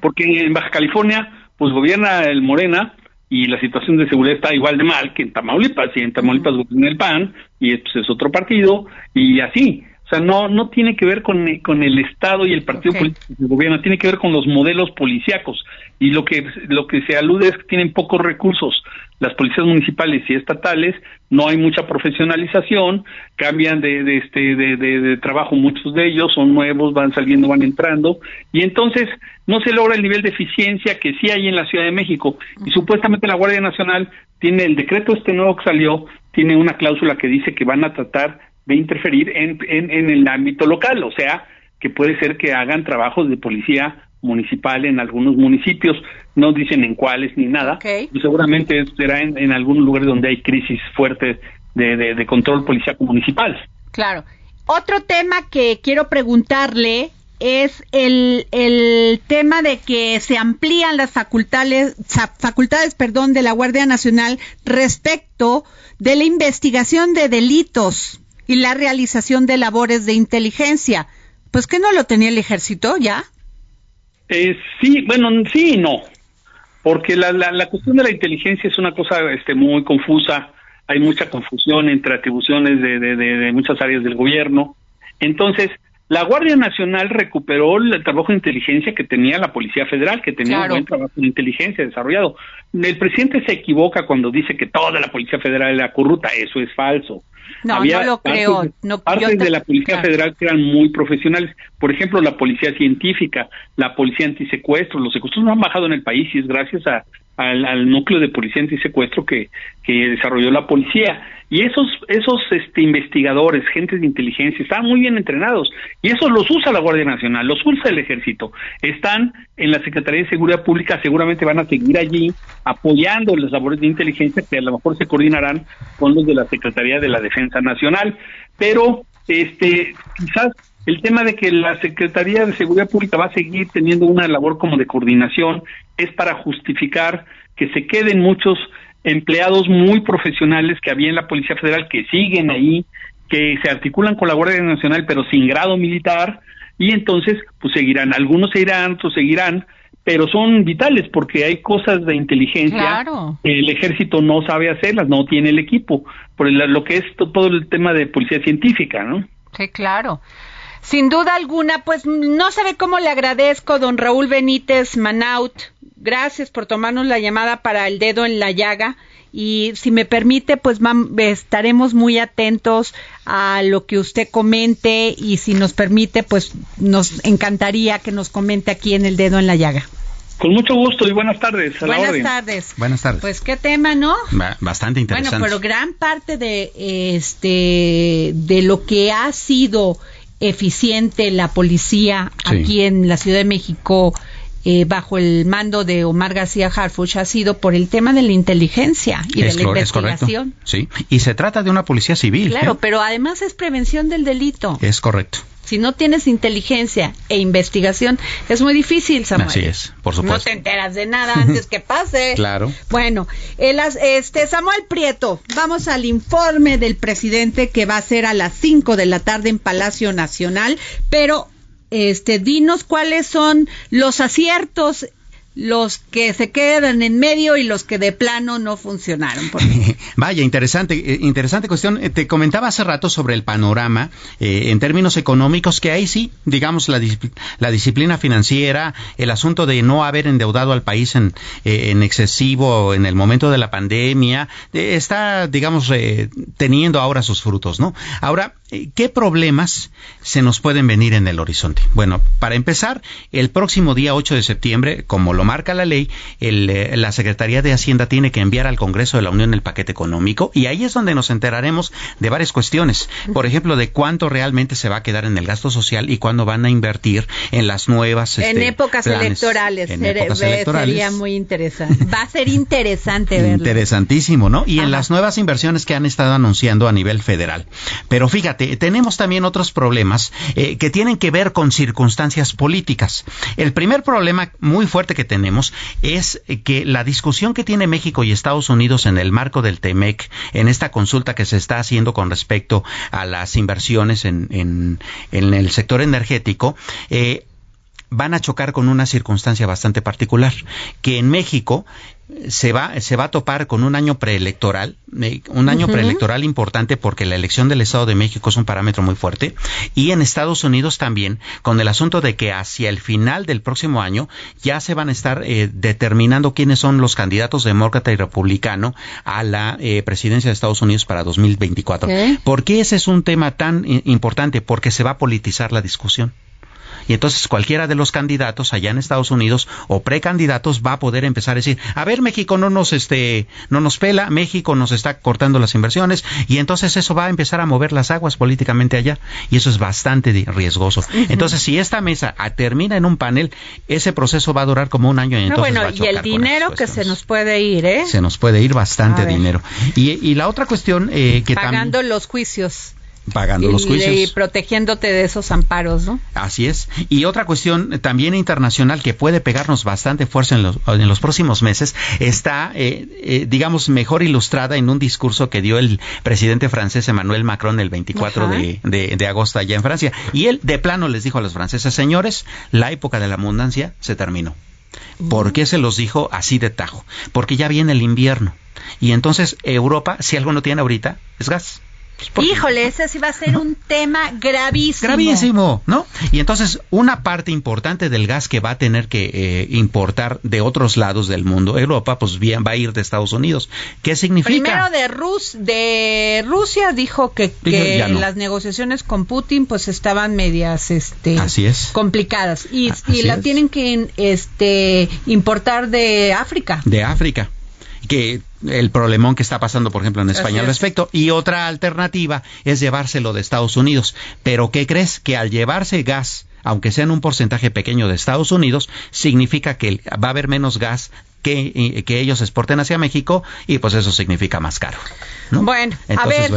Porque en Baja California, pues gobierna el Morena, y la situación de seguridad está igual de mal que en Tamaulipas, y en Tamaulipas gobierna el PAN, y pues, es otro partido, y así. O sea, no, no tiene que ver con, con el Estado y el partido político del gobierno, tiene que ver con los modelos policíacos. Y lo que, lo que se alude es que tienen pocos recursos. Las policías municipales y estatales, no hay mucha profesionalización, cambian de, de este, de, de trabajo muchos de ellos, son nuevos, van saliendo, van entrando, y entonces no se logra el nivel de eficiencia que sí hay en la Ciudad de México. Y supuestamente la Guardia Nacional tiene el decreto este nuevo que salió, tiene una cláusula que dice que van a tratar de interferir en, en, el ámbito local, o sea, que puede ser que hagan trabajos de policía municipal en algunos municipios, no dicen en cuáles ni nada, seguramente será en, en algunos lugares donde hay crisis fuertes de, de, de control policíaco municipal. Claro. Otro tema que quiero preguntarle es el, el tema de que se amplían las facultades, facultades perdón, de la Guardia Nacional respecto de la investigación de delitos y la realización de labores de inteligencia. Pues que no lo tenía el ejército ya. Eh, sí, bueno, sí y no, porque la, la, la, cuestión de la inteligencia es una cosa este, muy confusa, hay mucha confusión entre atribuciones de, de, de muchas áreas del gobierno. Entonces, la Guardia Nacional recuperó el trabajo de inteligencia que tenía la Policía Federal, que tenía un buen trabajo de inteligencia desarrollado. El presidente se equivoca cuando dice que toda la Policía Federal era corrupta, eso es falso. No, no lo creo. No, partes de la Policía Federal que eran muy profesionales. Por ejemplo, la Policía Científica, la Policía Antisecuestro. Los secuestros no han bajado en el país y es gracias a al, núcleo de policía antisecuestro que, que desarrolló la policía. Y esos, esos este, investigadores, gentes de inteligencia, están muy bien entrenados. Y eso los usa la Guardia Nacional, los usa el Ejército. Están en la Secretaría de Seguridad Pública, seguramente van a seguir allí apoyando las labores de inteligencia que a lo mejor se coordinarán con los de la Secretaría de la Defensa Nacional. Pero este, quizás el tema de que la Secretaría de Seguridad Pública va a seguir teniendo una labor como de coordinación es para justificar que se queden muchos empleados muy profesionales que había en la Policía Federal que siguen ahí, que se articulan con la Guardia Nacional pero sin grado militar y entonces pues seguirán, algunos se irán, otros seguirán, pero son vitales porque hay cosas de inteligencia que el ejército no sabe hacerlas, no tiene el equipo, por lo que es todo el tema de policía científica, ¿no? Sí, claro. Sin duda alguna, pues no sabe cómo le agradezco, don Raúl Benítez Manaut. Gracias por tomarnos la llamada para el dedo en la llaga. Y si me permite, pues estaremos muy atentos a lo que usted comente y si nos permite, pues nos encantaría que nos comente aquí en el dedo en la llaga. Con mucho gusto y buenas tardes. buenas tardes. Buenas tardes. Pues qué tema, ¿no? bastante interesante. Bueno, pero gran parte de este de lo que ha sido eficiente la policía aquí en la Ciudad de México eh, bajo el mando de Omar García Harfuch ha sido por el tema de la inteligencia y de la investigación. sí, y se trata de una policía civil. Claro, ¿eh? pero además es prevención del delito. Es correcto. Si no tienes inteligencia e investigación, es muy difícil, Samuel. Así es, por supuesto. No te enteras de nada antes que pase. claro. Bueno, el, este Samuel Prieto, vamos al informe del presidente que va a ser a las 5 de la tarde en Palacio Nacional, pero este dinos cuáles son los aciertos los que se quedan en medio y los que de plano no funcionaron. Vaya, interesante, eh, interesante cuestión. Eh, te comentaba hace rato sobre el panorama eh, en términos económicos, que ahí sí, digamos, la, la, disciplina financiera, el asunto de no haber endeudado al país en, en excesivo en el momento de la pandemia, está, digamos, teniendo ahora sus frutos, ¿no? Ahora, ¿qué problemas se nos pueden venir en el horizonte? Bueno, para empezar, el próximo día 8 de septiembre, como lo marca la ley, eh, la Secretaría de Hacienda tiene que enviar al Congreso de la Unión el paquete económico y ahí es donde nos enteraremos de varias cuestiones. Por ejemplo, de cuánto realmente se va a quedar en el gasto social y cuándo van a invertir en las nuevas. en este, épocas electorales. En épocas electorales. Sería muy interesante. Va a ser interesante verlo. Interesantísimo, ¿no? Y en las nuevas inversiones que han estado anunciando a nivel federal. Pero fíjate, tenemos también otros problemas eh, que tienen que ver con circunstancias políticas. El primer problema muy fuerte que tenemos es que la discusión que tiene México y Estados Unidos en el marco del TEMEC, en esta consulta que se está haciendo con respecto a las inversiones en, en, en el sector energético, eh, van a chocar con una circunstancia bastante particular, que en México se va, se va a topar con un año preelectoral, eh, un año preelectoral importante porque la elección del Estado de México es un parámetro muy fuerte, y en Estados Unidos también, con el asunto de que hacia el final del próximo año ya se van a estar eh, determinando quiénes son los candidatos demócrata y republicano a la eh, presidencia de Estados Unidos para 2024. ¿Por qué ese es un tema tan importante? Porque se va a politizar la discusión y entonces cualquiera de los candidatos allá en Estados Unidos o precandidatos va a poder empezar a decir, a ver, México no nos este no nos pela, México nos está cortando las inversiones y entonces eso va a empezar a mover las aguas políticamente allá y eso es bastante riesgoso. Entonces, si esta mesa termina en un panel, ese proceso va a durar como un año y entonces bueno, y el dinero que se nos puede ir, ¿eh? Se nos puede ir bastante dinero. Y, la otra cuestión eh, que pagando los juicios pagando los juicios. Y protegiéndote de esos amparos, ¿no? Así es. Y otra cuestión también internacional que puede pegarnos bastante fuerza en los, en los próximos meses está, eh, eh, digamos, mejor ilustrada en un discurso que dio el presidente francés Emmanuel Macron el 24 de, de, agosto allá en Francia. Y él de plano les dijo a los franceses, señores, la época de la abundancia se terminó. ¿Por qué se los dijo así de tajo? Porque ya viene el invierno. Y entonces Europa, si algo no tiene ahorita, es gas Híjole, ese sí va a ser un tema gravísimo. Gravísimo, ¿no? Y entonces, una parte importante del gas que va a tener que eh, importar de otros lados del mundo, Europa, pues bien, va a ir de Estados Unidos. ¿Qué significa? Primero de, Rus de Rusia dijo que, las negociaciones con Putin pues estaban medias este Así es. complicadas y, y la tienen que este importar de África. De África que el problemón que está pasando, por ejemplo, en España al respecto. Y otra alternativa es llevárselo de Estados Unidos. Pero ¿qué crees? Que al llevarse gas, aunque sea en un porcentaje pequeño de Estados Unidos, significa que va a haber menos gas que, que ellos exporten hacia México y pues eso significa más caro. Bueno, a ver,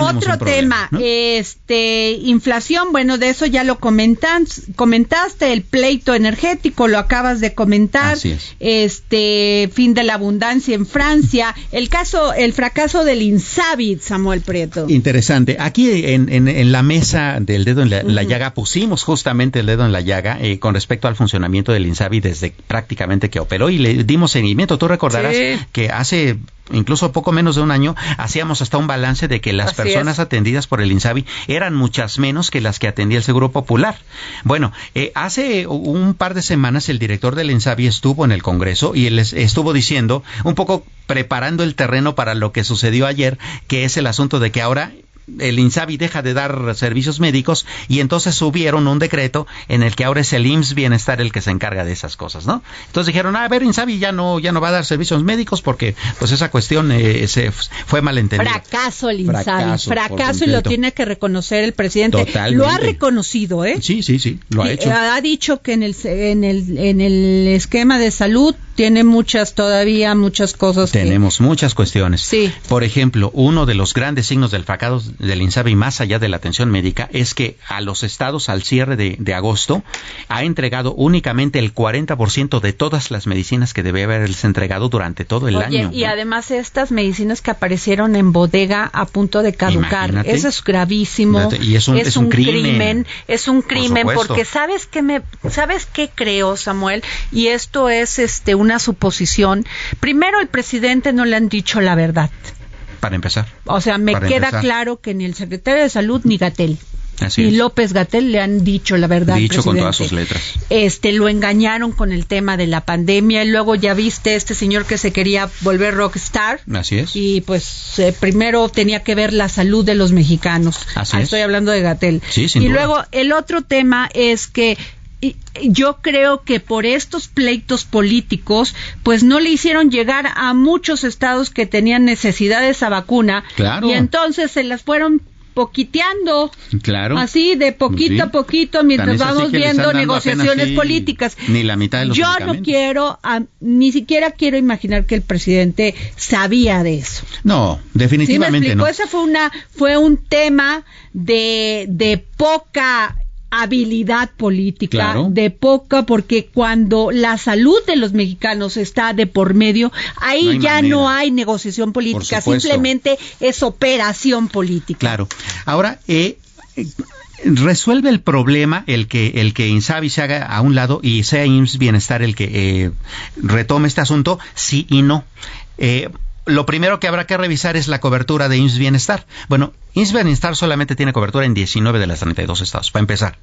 otro tema, este, inflación, bueno, de eso ya lo comentan, comentaste, el pleito energético, lo acabas de comentar, este, fin de la abundancia en Francia, el caso, el fracaso del Insabi, Samuel Prieto. Interesante, aquí en, en, la mesa del dedo en la, llaga pusimos justamente el dedo en la llaga eh, con respecto al funcionamiento del Insabi desde prácticamente que operó y le dimos seguimiento. Tú recordarás que hace incluso poco menos de un año, hacíamos hasta un balance de que las personas atendidas por el INSABI eran muchas menos que las que atendía el Seguro Popular. Bueno, eh, hace un par de semanas el director del INSABI estuvo en el Congreso y él estuvo diciendo, un poco preparando el terreno para lo que sucedió ayer, que es el asunto de que ahora el INSABI deja de dar servicios médicos y entonces subieron un decreto en el que ahora es el IMSS Bienestar el que se encarga de esas cosas, ¿no? Entonces dijeron, ah, a ver, INSABI ya no, ya no va a dar servicios médicos porque pues esa cuestión eh, se fue malentendida. Fracaso el INSABI, fracaso, y lo tiene que reconocer el presidente. Lo ha reconocido, ¿eh? Sí, sí, sí, lo ha hecho. Ha dicho que en el, en el, en el esquema de salud tiene muchas todavía, muchas cosas. Tenemos muchas cuestiones. Sí. Por ejemplo, uno de los grandes signos del fracaso del INSABI, más allá de la atención médica, es que a los estados al cierre de, agosto ha entregado únicamente el 40% de todas las medicinas que debe haberles entregado durante todo el año. Y además estas medicinas que aparecieron en bodega a punto de caducar, eso es gravísimo. Y es un, es un, crimen. Es un crimen porque sabes que me, sabes qué creo, Samuel, y esto es este un una suposición. Primero, el presidente no le han dicho la verdad. Para empezar. O sea, me queda claro que ni el secretario de Salud ni Gatel ni López Gatel le han dicho la verdad. Dicho con todas sus letras. Este, lo engañaron con el tema de la pandemia y luego ya viste este señor que se quería volver rockstar. Así es. Y pues eh, primero tenía que ver la salud de los mexicanos. Así Estoy hablando de Gatel. Sí, y luego el otro tema es que yo creo que por estos pleitos políticos, pues no le hicieron llegar a muchos estados que tenían necesidad de esa vacuna. Claro. Y entonces se las fueron poquiteando. Claro. Así de poquito a poquito mientras vamos viendo negociaciones políticas. Ni la mitad de los Yo no quiero, ni siquiera quiero imaginar que el presidente sabía de eso. No, definitivamente ¿Sí no. Ese fue una, fue un tema de, de poca habilidad política, de poca, porque cuando la salud de los mexicanos está de por medio, ahí ya no hay negociación política, simplemente es operación política. Claro. Ahora, eh, resuelve el problema el que el que Insabi se haga a un lado y sea IMSS Bienestar el que eh, retome este asunto, sí y no. Eh, lo primero que habrá que revisar es la cobertura de IMSS Bienestar. Bueno, IMSS Bienestar solamente tiene cobertura en 19 de las 32 estados, para empezar.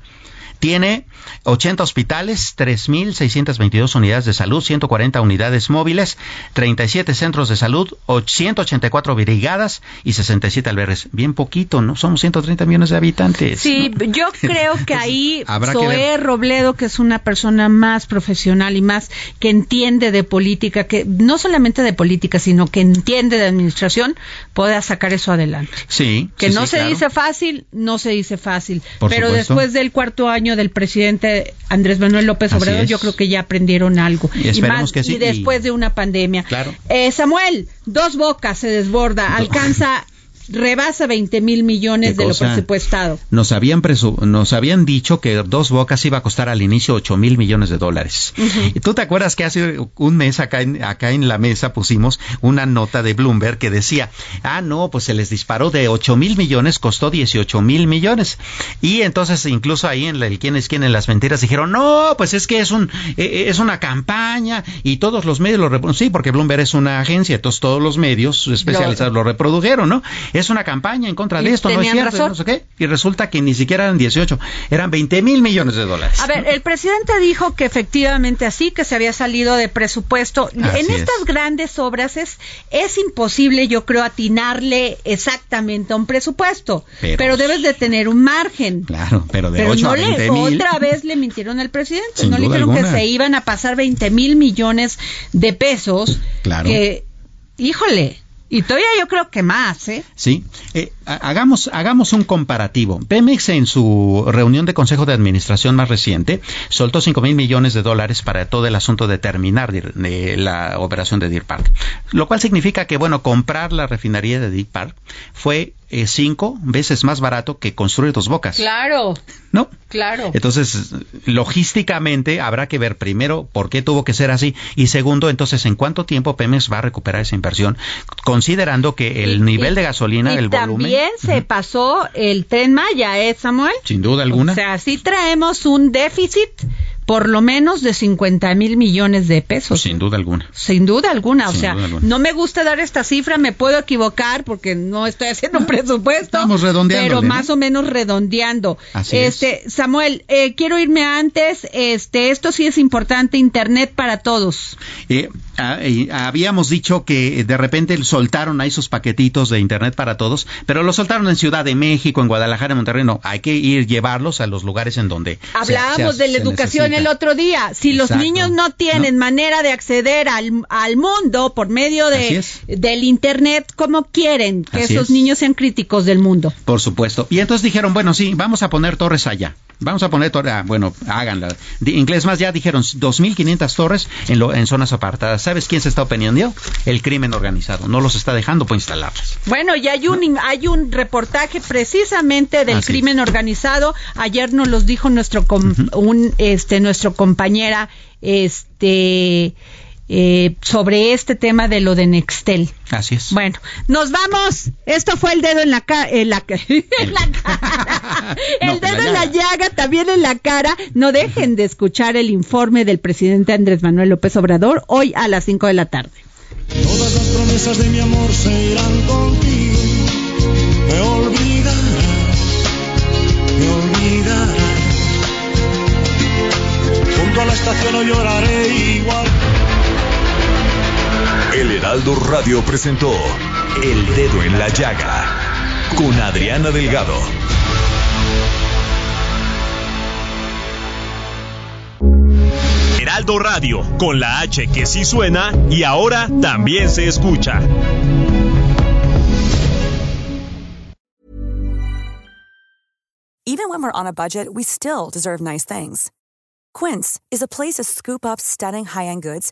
Tiene 80 hospitales, 3.622 unidades de salud, 140 unidades móviles, 37 centros de salud, 184 brigadas y 67 albergues. Bien poquito, ¿no? Somos 130 millones de habitantes. Sí, yo creo que ahí Zoé Robledo, que es una persona más profesional y más que entiende de política, que no solamente de política, sino que entiende de administración, pueda sacar eso adelante. Sí. Que no se dice fácil, no se dice fácil. pero después del cuarto año del presidente Andrés Manuel López Obrador, yo creo que ya aprendieron algo. Y, más, que y después de una pandemia. Claro. Eh, Samuel, dos bocas se desborda, alcanza rebasa 20 mil millones de lo presupuestado. Nos habían, nos habían dicho que Dos Bocas iba a costar al inicio 8 mil millones de dólares. Y tú te acuerdas que hace un mes acá en, acá en la mesa pusimos una nota de Bloomberg que decía, ah, no, pues se les disparó de 8 mil millones, costó 18 mil millones. Y entonces incluso ahí en el quién es quién en las mentiras dijeron, no, pues es que es, un, e, e, es una campaña y todos los medios lo reprodujeron. Sí, porque Bloomberg es una agencia, entonces todos los medios especializados lo reprodujeron, ¿no? Es una campaña en contra de esto, no es cierto, no sé qué. Y resulta que ni siquiera eran 18, eran 20 mil millones de dólares. A ver, el presidente dijo que efectivamente así, que se había salido de presupuesto. en estas grandes obras es, es imposible, yo creo, atinarle exactamente a un presupuesto. Pero, debes de tener un margen. Claro, pero de 8 a 20 mil. Otra vez le mintieron al presidente. no le dijeron que se iban a pasar 20 mil millones de pesos. Claro. Que, híjole, y todavía yo creo que más, ¿eh? Sí. Eh, hagamos, hagamos un comparativo. Pemex en su reunión de Consejo de Administración más reciente soltó 5 mil millones de dólares para todo el asunto de terminar la operación de Deer Park. Lo cual significa que, bueno, comprar la refinería de Deer Park fue eh, cinco veces más barato que construir dos bocas. Claro. ¿No? Claro. Entonces, logísticamente habrá que ver primero por qué tuvo que ser así y segundo, entonces, en cuánto tiempo Pemex va a recuperar esa inversión, considerando que el nivel de gasolina, el volumen. También se pasó el tren Maya, ¿eh, Samuel? Sin duda alguna. O sea, sí traemos un déficit por lo menos de 50 mil millones de pesos. Sin duda alguna. Sin duda alguna. o sea, no me gusta dar esta cifra, me puedo equivocar porque no estoy haciendo un presupuesto. Estamos redondeando. Pero más o menos redondeando. este, Samuel, eh, quiero irme antes. Este, esto sí es importante, Internet para todos. Eh, ah, habíamos dicho que de repente soltaron ahí sus paquetitos de Internet para todos, pero lo soltaron en Ciudad de México, en Guadalajara, en Monterrey. No, hay que ir llevarlos a los lugares en donde. Hablábamos de la educación el otro día. Si los niños no tienen manera de acceder al, al, mundo por medio de, del Internet, ¿cómo quieren que esos niños sean críticos del mundo? Por supuesto. Y entonces dijeron, bueno, sí, vamos a poner torres allá. Vamos a poner torres, ah, bueno, háganla. De inglés más ya dijeron 2.500 torres en, lo, en zonas apartadas. ¿Sabes quién se está oponiendo? El crimen organizado. No los está dejando por instalarlas. Bueno, y hay un, hay un reportaje precisamente del crimen organizado. Ayer nos los dijo nuestro, un, este, nuestro compañera, este, eh, sobre este tema de lo de Nextel. Así es. Bueno, nos vamos. Esto fue el dedo en la, cara. el dedo en la llaga, también en la cara. No dejen de escuchar el informe del presidente Andrés Manuel López Obrador hoy a las 5 de la tarde. Todas las promesas de mi amor se irán contigo. Me olvidarás, me olvidarás. Junto a la estación no lloraré igual. El Heraldo Radio presentó El Dedo en la Llaga con Adriana Delgado. Heraldo Radio, con la H que sí suena y ahora también se escucha. Even when we're on a budget, we still deserve nice things. Quince is a place to scoop up stunning high-end goods